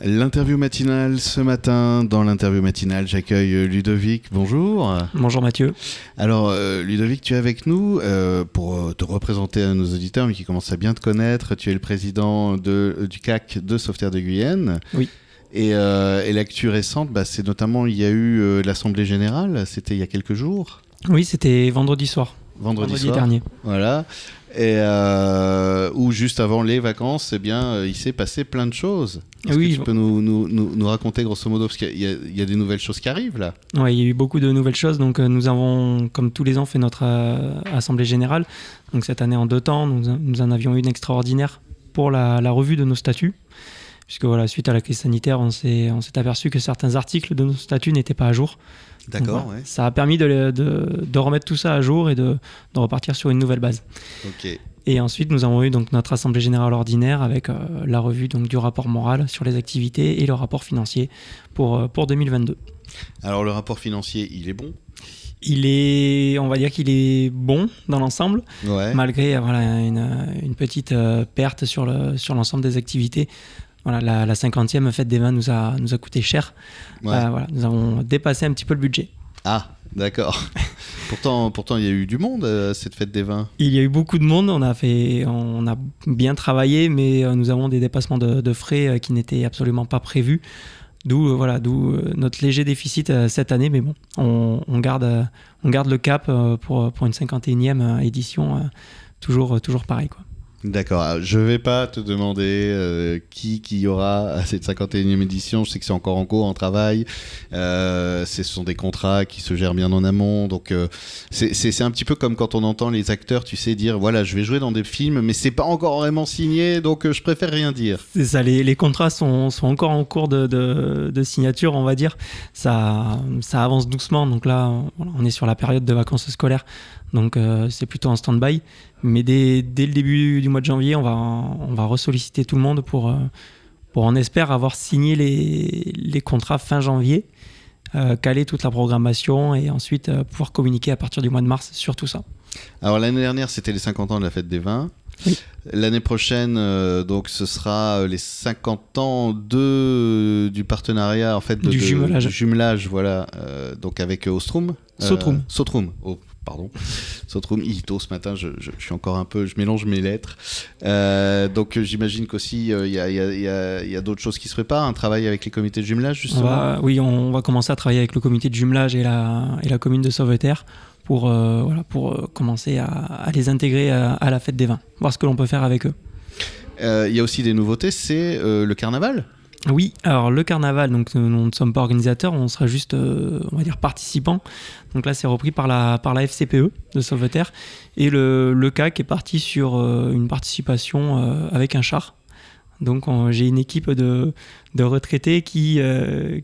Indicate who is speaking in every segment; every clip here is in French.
Speaker 1: L'interview matinale ce matin. Dans l'interview matinale, j'accueille Ludovic. Bonjour.
Speaker 2: Bonjour Mathieu.
Speaker 1: Alors, euh, Ludovic, tu es avec nous euh, pour euh, te représenter à nos auditeurs, mais qui commencent à bien te connaître. Tu es le président de, du CAC de Sauveterre de Guyenne.
Speaker 2: Oui.
Speaker 1: Et, et l'actu récente, bah, c'est notamment, il y a eu l'Assemblée Générale, c'était il y a quelques jours.
Speaker 2: Oui, c'était vendredi soir.
Speaker 1: Vendredi,
Speaker 2: vendredi
Speaker 1: soir.
Speaker 2: dernier.
Speaker 1: Voilà. Et euh, ou juste avant les vacances, eh bien, euh, il s'est passé plein de choses. Est-ce
Speaker 2: Oui,
Speaker 1: que tu peux nous, nous, nous, nous raconter grosso modo, parce qu'il y, a- il y a des nouvelles choses qui arrivent là.
Speaker 2: Ouais, il y a eu beaucoup de nouvelles choses. Donc, euh, nous avons, comme tous les ans, fait notre euh, assemblée générale. Donc, cette année en deux temps, nous, nous en avions une extraordinaire pour la, la revue de nos statuts. Puisque, voilà, suite à la crise sanitaire, on s'est on s'est aperçu que certains articles de nos statuts n'étaient pas à jour. Donc, voilà, Ça a permis de, de- de remettre tout ça à jour et de, de repartir sur une nouvelle base.
Speaker 1: Ok.
Speaker 2: Et ensuite, nous avons eu donc notre assemblée générale ordinaire avec euh, la revue donc, du rapport moral sur les activités et le rapport financier pour, euh, pour 2022.
Speaker 1: Alors le rapport financier, il est bon?
Speaker 2: Il est, on va dire qu'il est bon dans l'ensemble,
Speaker 1: Ouais.
Speaker 2: malgré voilà, une, une petite euh, perte sur le- sur l'ensemble des activités. Voilà, la, la 50e fête des vins nous a, nous a coûté cher.
Speaker 1: Ouais.
Speaker 2: Euh, voilà, nous avons dépassé un petit peu le budget.
Speaker 1: Ah, d'accord. pourtant, pourtant, il y a eu du monde euh, à cette fête des vins.
Speaker 2: Il y a eu beaucoup de monde, on a, fait, on a bien travaillé, mais euh, nous avons des dépassements de, de frais euh, qui n'étaient absolument pas prévus. D'où voilà, d'où notre léger déficit cette année, mais bon, on, on garde, on garde le cap pour, pour une 51e euh, édition, toujours, toujours pareil. Quoi.
Speaker 1: D'accord. Alors, Je vais pas te demander euh, qui qui y aura à cette 51e édition. Je sais que c'est encore en cours, en travail. Euh, ce sont des contrats qui se gèrent bien en amont. Donc euh, c'est un petit peu comme quand on entend les acteurs, tu sais, dire voilà, je vais jouer dans des films, mais c'est pas encore vraiment signé, donc je préfère rien dire.
Speaker 2: C'est ça, les, contrats sont, encore en cours de, signature, on va dire. Ça, avance doucement, donc là, on est sur la période de vacances scolaires, donc c'est plutôt en stand-by. Mais dès, dès le début du mois de janvier, on va, on va ressolliciter tout le monde pour, euh, pour on espère, avoir signé les, les contrats fin janvier, euh, caler toute la programmation et ensuite euh, pouvoir communiquer à partir du mois de mars sur tout ça.
Speaker 1: Alors l'année dernière, c'était les 50 ans de la fête des vins.
Speaker 2: Oui.
Speaker 1: L'année prochaine, euh, donc ce sera les 50 ans de, du partenariat, en fait, de,
Speaker 2: Du
Speaker 1: de-
Speaker 2: jumelage.
Speaker 1: du jumelage, voilà, euh, donc avec Ostrom. Euh,
Speaker 2: Sotrum.
Speaker 1: Sotrum. Oh, pardon. Sotrum, Ito ce matin, je, je- je suis encore un peu, je mélange mes lettres. Euh, donc euh, j'imagine qu'aussi euh, il y a, d'autres choses qui se préparent, un travail avec les comités de jumelage
Speaker 2: On
Speaker 1: justement.
Speaker 2: va, oui, on va commencer à travailler avec le comité de jumelage et la, et la commune de Sauveterre pour, euh, voilà, pour commencer à, à les intégrer à, à la fête des vins, voir ce que l'on peut faire avec eux.
Speaker 1: Il y a aussi des nouveautés, c'est le carnaval.
Speaker 2: Oui, alors le carnaval, donc euh, nous ne sommes pas organisateurs, on sera juste, euh, on va dire, participants. Donc là, c'est repris par la, par la FCPE de Sauveterre. Et le, le CAC est parti sur euh, une participation euh, avec un char. Donc on- j'ai une équipe de, de retraités qui,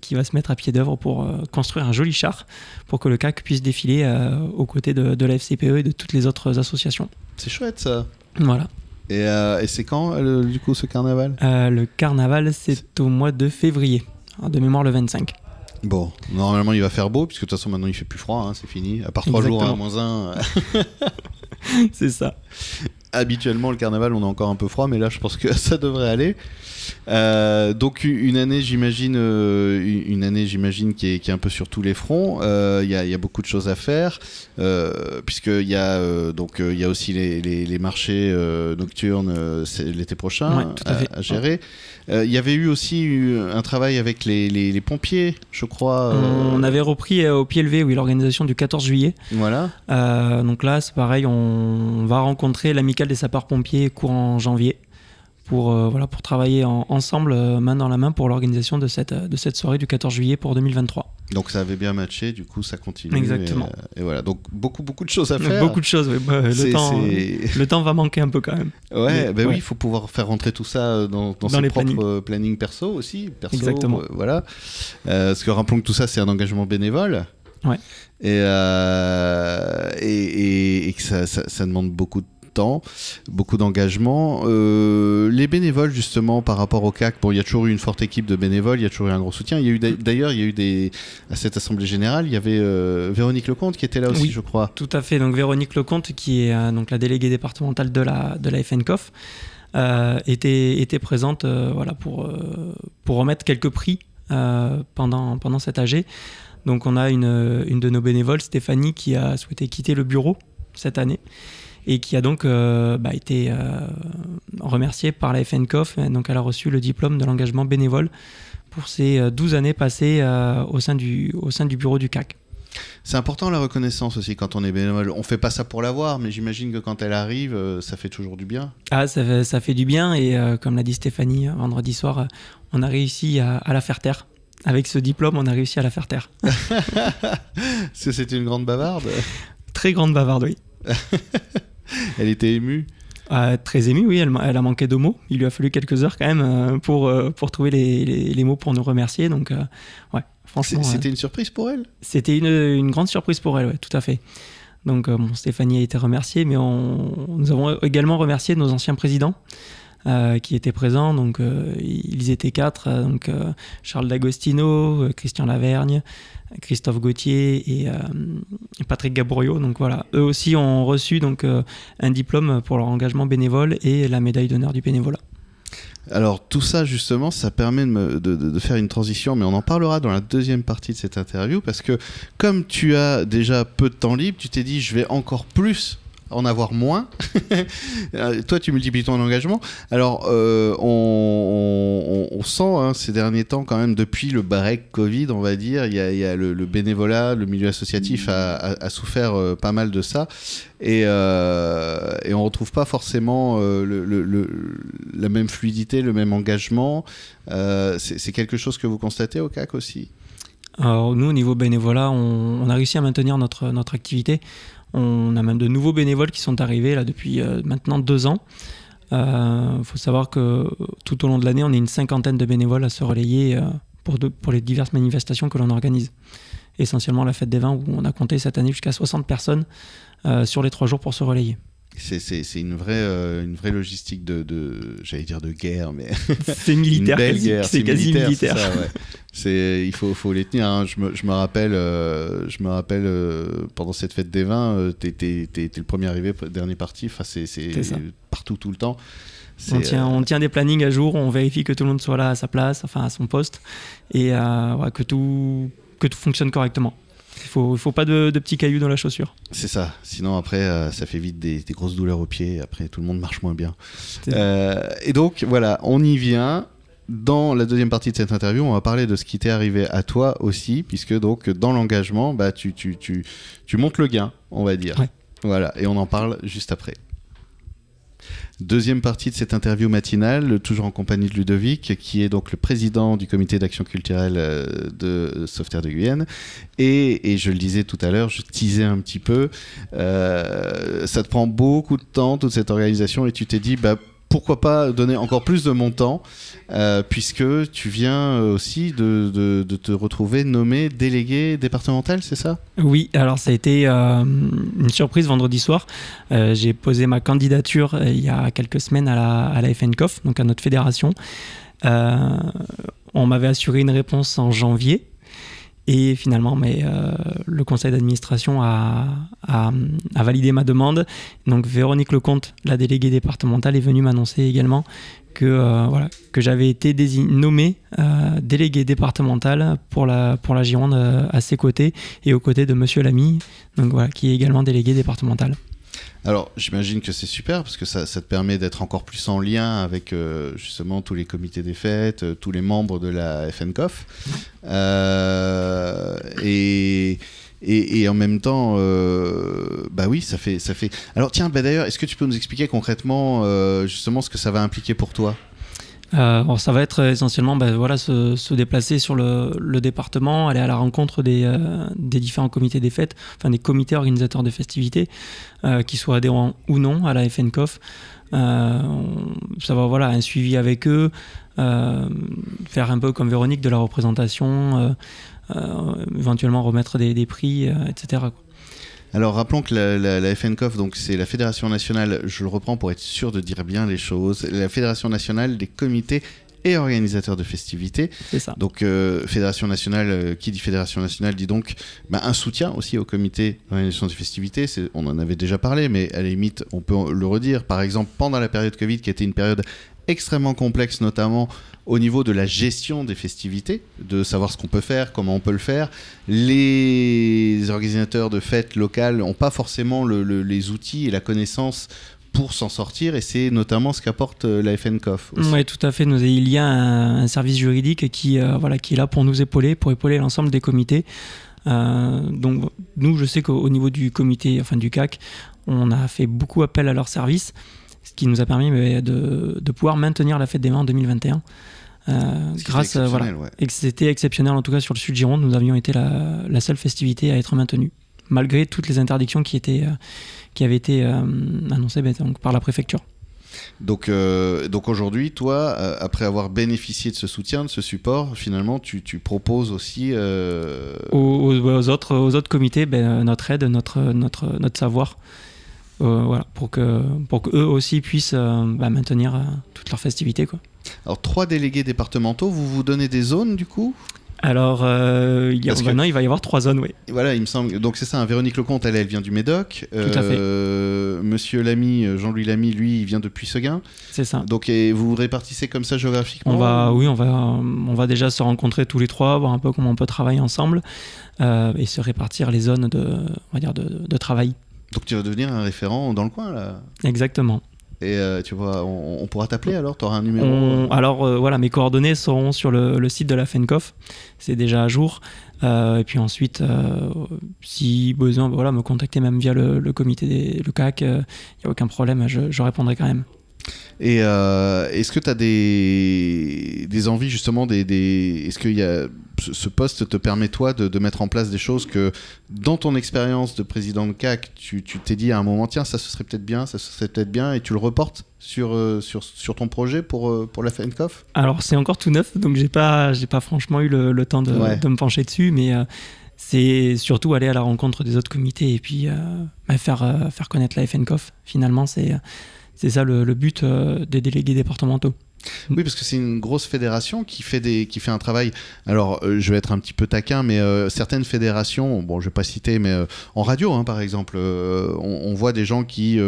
Speaker 2: qui va se mettre à pied d'œuvre pour construire un joli char pour que le CAC puisse défiler aux côtés de, de la FCPE et de toutes les autres associations.
Speaker 1: C'est chouette ça.
Speaker 2: Voilà.
Speaker 1: Et, euh, et c'est quand euh, du coup ce carnaval?
Speaker 2: Euh, le carnaval, c'est au mois de février. Alors, De mémoire le 25.
Speaker 1: Bon, normalement il va faire beau, puisque de toute façon maintenant il fait plus froid, hein, c'est fini. À part 3 jours à
Speaker 2: Exactement.
Speaker 1: moins 1.
Speaker 2: c'est ça.
Speaker 1: Habituellement le carnaval on est encore un peu froid, mais là je pense que ça devrait aller. Euh, donc une année j'imagine euh, une année j'imagine qui est, qui est un peu sur tous les fronts. Euh, Il y, a, il y a beaucoup de choses à faire euh, puisqu'il y a euh, donc euh, il y a aussi les, les- les marchés euh, nocturnes euh, l'été prochain
Speaker 2: Ouais, à
Speaker 1: gérer. Euh, Il y avait eu aussi un travail avec les, les- pompiers, je crois. euh,
Speaker 2: On avait repris euh, au pied levé, oui, l'organisation du 14 juillet.
Speaker 1: Voilà.
Speaker 2: Euh, donc là, c'est pareil, on va rencontrer l'amicale des sapeurs-pompiers courant janvier pour, euh, voilà, pour travailler en- ensemble, euh, main dans la main, pour l'organisation de cette, euh, de cette soirée du 14 juillet pour 2023.
Speaker 1: Donc ça avait bien matché, du coup ça continue.
Speaker 2: Exactement.
Speaker 1: Et, et voilà, donc beaucoup beaucoup de choses à faire.
Speaker 2: Beaucoup de choses, oui. Bah, le, temps, le temps va manquer un peu quand même.
Speaker 1: Ouais, bah oui, il faut pouvoir faire rentrer tout ça dans, dans,
Speaker 2: Dans
Speaker 1: ses
Speaker 2: les
Speaker 1: propres
Speaker 2: plannings.
Speaker 1: plannings perso aussi. Perso,
Speaker 2: Exactement.
Speaker 1: euh, voilà. Parce que rappelons que tout ça, c'est un engagement bénévole.
Speaker 2: Ouais.
Speaker 1: Et, et, et- et que ça, ça- ça demande beaucoup de temps, beaucoup d'engagement. Euh, les bénévoles, justement, par rapport au CAC, bon, il y a toujours eu une forte équipe de bénévoles, il y a toujours eu un gros soutien. Il y a eu d'a- d'ailleurs, il y a eu des à cette assemblée générale, il y avait euh, Véronique Lecomte qui était là aussi,
Speaker 2: Oui.
Speaker 1: je crois.
Speaker 2: Tout à fait. Donc Véronique Lecomte, qui est euh, donc la déléguée départementale de la, de la FNCOF, était, était présente voilà, pour, pour remettre quelques prix pendant, pendant cet AG. Donc on a une, une, de nos bénévoles, Stéphanie, qui a souhaité quitter le bureau cette année et qui a donc bah, été remerciée par la FNCOF. Donc elle a reçu le diplôme de l'engagement bénévole pour ces 12 années passées au, sein du, au sein du bureau du CAC.
Speaker 1: C'est important la reconnaissance aussi quand on est bénévole. On fait pas ça pour l'avoir, mais j'imagine que quand elle arrive, euh, ça fait toujours du bien.
Speaker 2: Ah, ça fait, ça fait du bien et euh, comme l'a dit Stéphanie euh, vendredi soir, on a réussi à, la faire taire. Avec ce diplôme, on a réussi à la faire taire.
Speaker 1: C'était une grande bavarde
Speaker 2: Très grande bavarde, oui.
Speaker 1: elle était émue
Speaker 2: très émue, oui, elle, elle, a manqué de mots. Il lui a fallu quelques heures quand même pour, pour trouver les, les, mots pour nous remercier. Donc, ouais,
Speaker 1: c'était une surprise pour elle?
Speaker 2: C'était une, une, grande surprise pour elle, ouais, tout à fait. Donc euh, bon, Stéphanie a été remerciée, mais on, nous avons également remercié nos anciens présidents euh, qui étaient présents. Donc euh, ils étaient quatre, donc Charles D'Agostino, Christian Lavergne, Christophe Gauthier et, Patrick Gaborio. Donc voilà, eux aussi ont reçu donc un diplôme pour leur engagement bénévole et la médaille d'honneur du bénévolat.
Speaker 1: Alors tout ça justement, ça permet de, faire une transition, mais on en parlera dans la deuxième partie de cette interview, parce que comme tu as déjà peu de temps libre, tu t'es dit je vais encore plus en avoir moins. Euh, toi, tu multiplies ton engagement. Alors, euh, on, sent hein, ces derniers temps, quand même, depuis le break Covid, on va dire, il y a, le, bénévolat, le milieu associatif a, souffert euh, pas mal de ça. Et, on retrouve pas forcément la même fluidité, le même engagement. C'est quelque chose que vous constatez au CAC aussi?
Speaker 2: Alors nous, au niveau bénévolat, on, a réussi à maintenir notre activité. On a même de nouveaux bénévoles qui sont arrivés là depuis euh, maintenant deux ans. Il euh, faut savoir que tout au long de l'année, on est une cinquantaine de bénévoles à se relayer euh, pour, pour les diverses manifestations que l'on organise. Essentiellement la fête des vins où on a compté cette année jusqu'à 60 personnes sur les trois jours pour se relayer.
Speaker 1: C'est une vraie, euh, une vraie logistique de, de j'allais dire de guerre, mais
Speaker 2: c'est militaire, c'est quasi militaire.
Speaker 1: C'est, il faut, faut les tenir. Hein. Je, me, je, me, rappelle, euh, je me rappelle euh, pendant cette fête des vins, t'es le premier arrivé, dernier parti. Enfin, c'est partout tout le temps.
Speaker 2: On tient, on tient des plannings à jour, on vérifie que tout le monde soit là à sa place, enfin à son poste, et que tout que tout fonctionne correctement. Il faut, faut pas de, petits cailloux dans la chaussure.
Speaker 1: C'est ça. Sinon, après, euh, ça fait vite des, grosses douleurs aux pieds. Après, tout le monde marche moins bien. Euh, et donc, voilà, on y vient. Dans la deuxième partie de cette interview, on va parler de ce qui t'est arrivé à toi aussi, puisque donc dans l'engagement, bah, tu, tu, tu, tu montes le gain, on va dire. Voilà, et on en parle juste après. Deuxième partie de cette interview matinale, toujours en compagnie de Ludovic, qui est donc le président du comité d'action culturelle euh, de Sauveterre de Guyenne. Et, je le disais tout à l'heure, je teasais un petit peu, euh, ça te prend beaucoup de temps, toute cette organisation, et tu t'es dit, bah, pourquoi pas donner encore plus de mon temps, euh, puisque tu viens aussi de, te retrouver nommé délégué départemental, c'est ça?
Speaker 2: Oui, alors ça a été euh, une surprise vendredi soir. Euh, j'ai posé ma candidature il y a quelques semaines à la, à la FNCOF, donc à notre fédération. on m'avait assuré une réponse en janvier. Et finalement, euh, le conseil d'administration a, validé ma demande. Donc Véronique Lecomte, la déléguée départementale, est venue m'annoncer également que, euh, j'avais été nommé euh, délégué départemental pour la, Gironde à ses côtés et aux côtés de Monsieur Lamy, qui est également délégué départemental.
Speaker 1: Alors, j'imagine que c'est super parce que ça, te permet d'être encore plus en lien avec euh, justement tous les comités des fêtes, euh, tous les membres de la FNCOF. Euh, et, en même temps, bah oui, ça fait, ça fait. Alors, tiens, bah d'ailleurs, est-ce que tu peux nous expliquer concrètement justement ce que ça va impliquer pour toi?
Speaker 2: Euh, ça va être essentiellement ben, voilà, se, déplacer sur le, département, aller à la rencontre des, euh, des, différents comités des fêtes, enfin des comités organisateurs de festivités, euh, qui soient adhérents ou non à la FNCOF. ça va voilà, un suivi avec eux, faire un peu comme Véronique de la représentation, éventuellement remettre des, des prix, etc.
Speaker 1: Alors rappelons que la, la, FNCOF, donc c'est la Fédération nationale, je le reprends pour être sûr de dire bien les choses, la Fédération nationale des comités et organisateur de festivités.
Speaker 2: C'est ça.
Speaker 1: Donc, euh, Fédération nationale, euh, qui dit Fédération nationale dit donc bah, un soutien aussi au comité d'organisation des festivités. C'est- On en avait déjà parlé, mais à la limite, on peut le redire. Par exemple, pendant la période Covid, qui était une période extrêmement complexe, notamment au niveau de la gestion des festivités, de savoir ce qu'on peut faire, comment on peut le faire. Les organisateurs de fêtes locales n'ont pas forcément le- le- les outils et la connaissance pour s'en sortir, et c'est notamment ce qu'apporte euh, la FNCOF.
Speaker 2: Oui, tout à fait. Il y a un, service juridique qui, euh, voilà, qui est là pour nous épauler, pour épauler l'ensemble des comités. Euh, donc, nous, je sais qu'au au niveau du comité, enfin du CAC, on a fait beaucoup appel à leur service, ce qui nous a permis mais, de, de pouvoir maintenir la fête des mains en 2021. Euh, grâce à, voilà,
Speaker 1: ouais.
Speaker 2: et c'était exceptionnel en tout cas sur le sud Gironde, nous avions été la, la seule festivité à être maintenue, malgré toutes les interdictions qui, étaient, euh, qui avaient été euh, annoncées ben, donc, par la préfecture.
Speaker 1: Donc, euh, donc aujourd'hui, toi, euh, après avoir bénéficié de ce soutien, de ce support, finalement, tu, tu proposes aussi. euh,
Speaker 2: aux, aux- autres, aux autres comités ben, euh, notre aide, notre, notre, notre savoir, euh, voilà, pour que pour qu'eux aussi puissent euh, bah, maintenir euh, toutes leurs festivités. Quoi.
Speaker 1: Alors, trois délégués départementaux, vous vous donnez des zones du coup?
Speaker 2: Alors, euh, il y a-
Speaker 1: que-
Speaker 2: maintenant, il va y avoir trois zones, oui.
Speaker 1: Voilà, il me semble. Donc, c'est ça, hein, Véronique Lecomte, elle, elle vient du Médoc.
Speaker 2: à fait.
Speaker 1: Monsieur Lamy, Jean-Louis Lamy, lui, il vient de Puisseguin.
Speaker 2: C'est ça.
Speaker 1: Donc, et vous vous répartissez comme ça géographiquement
Speaker 2: On va, oui, on va, on va déjà se rencontrer tous les trois, voir un peu comment on peut travailler ensemble et se répartir les zones de, on va dire de, de travail.
Speaker 1: Donc, tu vas devenir un référent dans le coin, là.
Speaker 2: Exactement.
Speaker 1: Et euh, tu vois, on, on pourra t'appeler alors? Tu auras un numéro?
Speaker 2: On-
Speaker 1: euh,
Speaker 2: alors euh, voilà, mes coordonnées seront sur le, le site de la FENCOF, c'est déjà à jour. Euh, et puis ensuite, si besoin, voilà, me contacter même via le, le comité, des, le CAC, il n'y a aucun problème, je, je répondrai quand même.
Speaker 1: Et euh, est-ce que tu as des, des envies justement des, des... Est-ce que y a... ce poste te permet toi de, de mettre en place des choses que dans ton expérience de président de CAC, tu tu t'es dit à un moment tiens ça ce serait peut-être bien, ça ce serait peut-être bien et tu le reportes sur, euh, sur, sur ton projet pour, euh, pour la FNCOF
Speaker 2: Alors c'est encore tout neuf, donc j'ai pas, j'ai pas franchement eu le, le temps de,
Speaker 1: Ouais.
Speaker 2: de me pencher dessus, mais euh, c'est surtout aller à la rencontre des autres comités et puis euh, bah, faire, euh, faire connaître la FNCOF. Finalement, c'est c'est ça le, le but euh, des délégués départementaux.
Speaker 1: Oui, parce que c'est une grosse fédération qui fait, des, qui fait un travail. Alors, euh, je vais être un petit peu taquin, mais euh, certaines fédérations, bon, je vais pas citer, mais euh, en radio, hein, par exemple, on, on voit des gens qui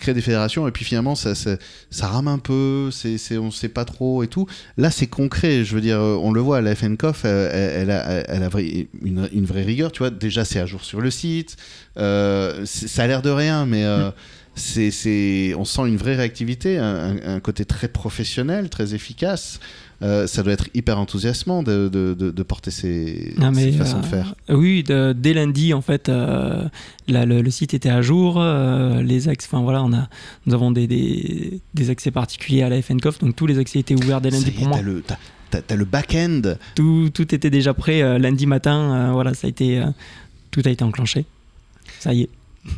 Speaker 1: créent des fédérations et puis finalement, ça, ça, ça rame un peu, c'est, c'est, on sait pas trop et tout. Là, c'est concret, je veux dire, on le voit, la FNCOF, elle, elle a, elle a vrai- une, une vraie rigueur, tu vois. Déjà, c'est à jour sur le site, ça a l'air de rien, mais. euh, c'est, on sent une vraie réactivité, un, côté très professionnel, très efficace. Euh, ça doit être hyper enthousiasmant de, de, de- de porter ces,
Speaker 2: Ah,
Speaker 1: façons de
Speaker 2: euh,
Speaker 1: faire.
Speaker 2: Oui, dès lundi, en fait, euh, là, le, le site était à jour. les accès, enfin voilà, on a, nous avons des, des, des accès particuliers à la FNCOF, donc tous les accès étaient ouverts dès
Speaker 1: Ça
Speaker 2: lundi
Speaker 1: est,
Speaker 2: pour moi.
Speaker 1: t'as le, le back-end.
Speaker 2: Tout, tout était déjà prêt lundi matin. voilà, ça a été, tout a été enclenché. Ça y est.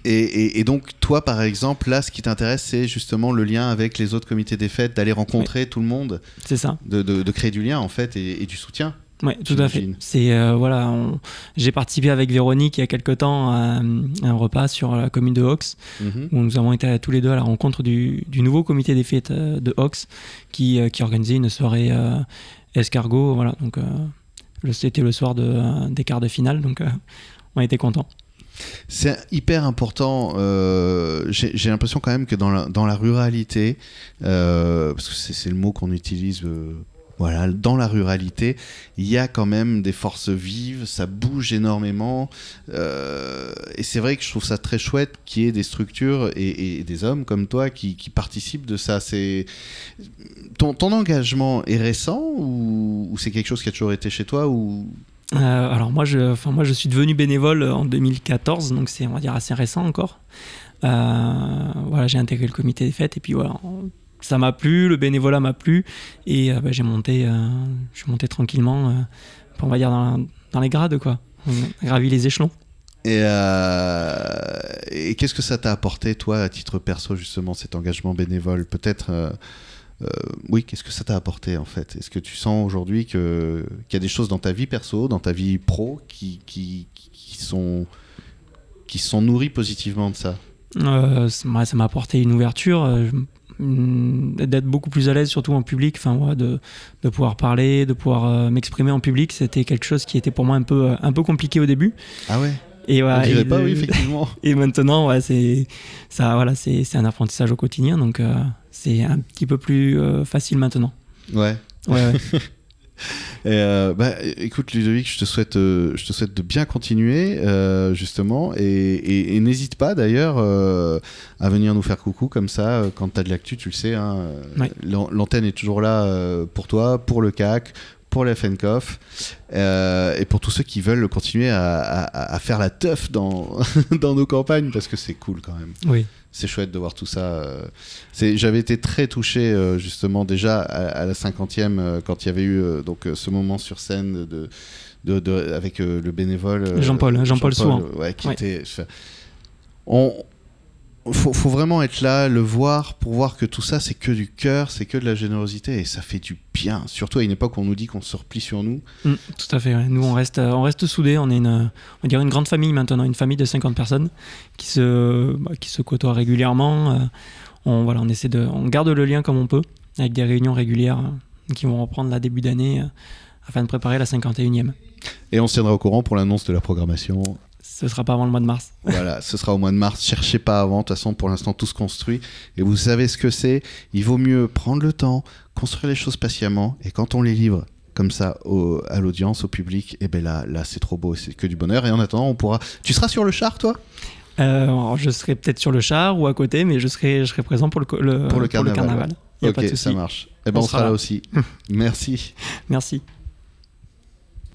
Speaker 1: Et, et- et donc, toi, par exemple, là, ce qui t'intéresse, c'est justement le lien avec les autres comités des fêtes, d'aller rencontrer tout le monde,
Speaker 2: C'est ça.
Speaker 1: de, de- de créer du lien, en fait, et, et du soutien.
Speaker 2: Ouais, tout à fait. C'est euh, voilà, on- j'ai participé avec Véronique il y a quelque temps à, un repas sur la commune de Hox
Speaker 1: Mhm.
Speaker 2: où nous avons été tous les deux à la rencontre du, du nouveau comité des fêtes euh, de Hox qui, euh, qui organisait une soirée euh, escargot. Voilà, donc euh, c'était le soir de, des quarts de finale, donc on était contents.
Speaker 1: C'est hyper important. euh, J'ai l'impression quand même que dans la, ruralité, euh, parce que c'est le mot qu'on utilise, euh, voilà, dans la ruralité, il y a quand même des forces vives, ça bouge énormément. et c'est vrai que je trouve ça très chouette qu'il y ait des structures et, des hommes comme toi qui, participent de ça. C'est ton, ton engagement est récent ou, ou c'est quelque chose qui a toujours été chez toi ou
Speaker 2: Euh, alors moi je, enfin moi je suis devenu bénévole en 2014, donc c'est on va dire assez récent encore. Euh, voilà, j'ai intégré le comité des fêtes et puis voilà, ça m'a plu, le bénévolat m'a plu et euh, bah, j'ai monté, je suis monté tranquillement, on va dire dans, les grades quoi, on gravi les échelons.
Speaker 1: Et, et qu'est-ce que ça t'a apporté, toi, à titre perso, justement, cet engagement bénévole? Peut-être, euh, oui, qu'est-ce que ça t'a apporté, en fait? Est-ce que tu sens aujourd'hui qu'il y a des choses dans ta vie perso, dans ta vie pro, qui, qui, qui sont, qui sont nourries positivement de ça?
Speaker 2: Euh, ça m'a ça m'a apporté une ouverture. euh, hum, d'être beaucoup plus à l'aise, surtout en public, enfin, ouais, de, de pouvoir parler, de pouvoir m'exprimer en public. C'était quelque chose qui était pour moi un peu, un peu compliqué au début.
Speaker 1: Ah ouais?
Speaker 2: Et,
Speaker 1: On
Speaker 2: voilà,
Speaker 1: dirait
Speaker 2: et
Speaker 1: pas,
Speaker 2: le-
Speaker 1: oui, effectivement.
Speaker 2: et maintenant, ouais, c'est ça, voilà, c'est c'est un apprentissage au quotidien, donc euh, c'est un petit peu plus euh, facile maintenant.
Speaker 1: ouais.
Speaker 2: Ouais, ouais.
Speaker 1: Et euh, bah, écoute Ludovic, je te souhaite, euh, je te souhaite de bien continuer euh, justement, et, et- et n'hésite pas d'ailleurs à venir nous faire coucou comme ça quand tu as de l'actu, tu le sais. hein,
Speaker 2: Ouais.
Speaker 1: l'an- L'antenne est toujours là pour toi, pour le CAC, pour la FNCOF, euh, et pour tous ceux qui veulent continuer à, à- à faire la teuf dans, dans nos campagnes parce que c'est cool quand même
Speaker 2: oui.
Speaker 1: c'est chouette de voir tout ça. euh. J'avais été très touché euh, justement déjà à, à la cinquantième euh, quand il y avait eu donc ce moment sur scène de, de, de- avec le bénévole
Speaker 2: Jean-Paul, Jean-Paul
Speaker 1: ouais, qui
Speaker 2: Ouais.
Speaker 1: était. on faut, faut vraiment être là, le voir pour voir que tout ça c'est que du cœur, c'est que de la générosité et ça fait du bien. Surtout à une époque où on nous dit qu'on se replie sur nous.
Speaker 2: Mm, tout à fait. ouais. Nous, on reste, euh, on reste soudés. On est une, on dire une grande famille maintenant, une famille de 50 personnes qui se, bah, qui se côtoient régulièrement. Euh, on, voilà, on essaie de, on garde le lien comme on peut avec des réunions régulières euh, qui vont reprendre la début d'année afin de préparer la 51e.
Speaker 1: Et on se tiendra au courant pour l'annonce de la programmation.
Speaker 2: Ce sera pas avant le mois de mars.
Speaker 1: Voilà, ce sera au mois de mars. Cherchez pas avant. De toute façon, pour l'instant, tout se construit. Et vous savez ce que c'est. Il vaut mieux prendre le temps, construire les choses patiemment. Et quand on les livre comme ça au- à l'audience, au public, et ben là, là c'est trop beau. C'est que du bonheur. Et en attendant, on pourra. Tu seras sur le char, toi?
Speaker 2: Euh, je serai peut-être sur le char ou à côté, mais je serai, je serai présent pour le, le-
Speaker 1: Pour le carnaval,
Speaker 2: Il y a
Speaker 1: Ok,
Speaker 2: pas de
Speaker 1: ça marche. Et ben,
Speaker 2: On
Speaker 1: on,
Speaker 2: sera
Speaker 1: sera là
Speaker 2: là.
Speaker 1: aussi. Merci.
Speaker 2: Merci.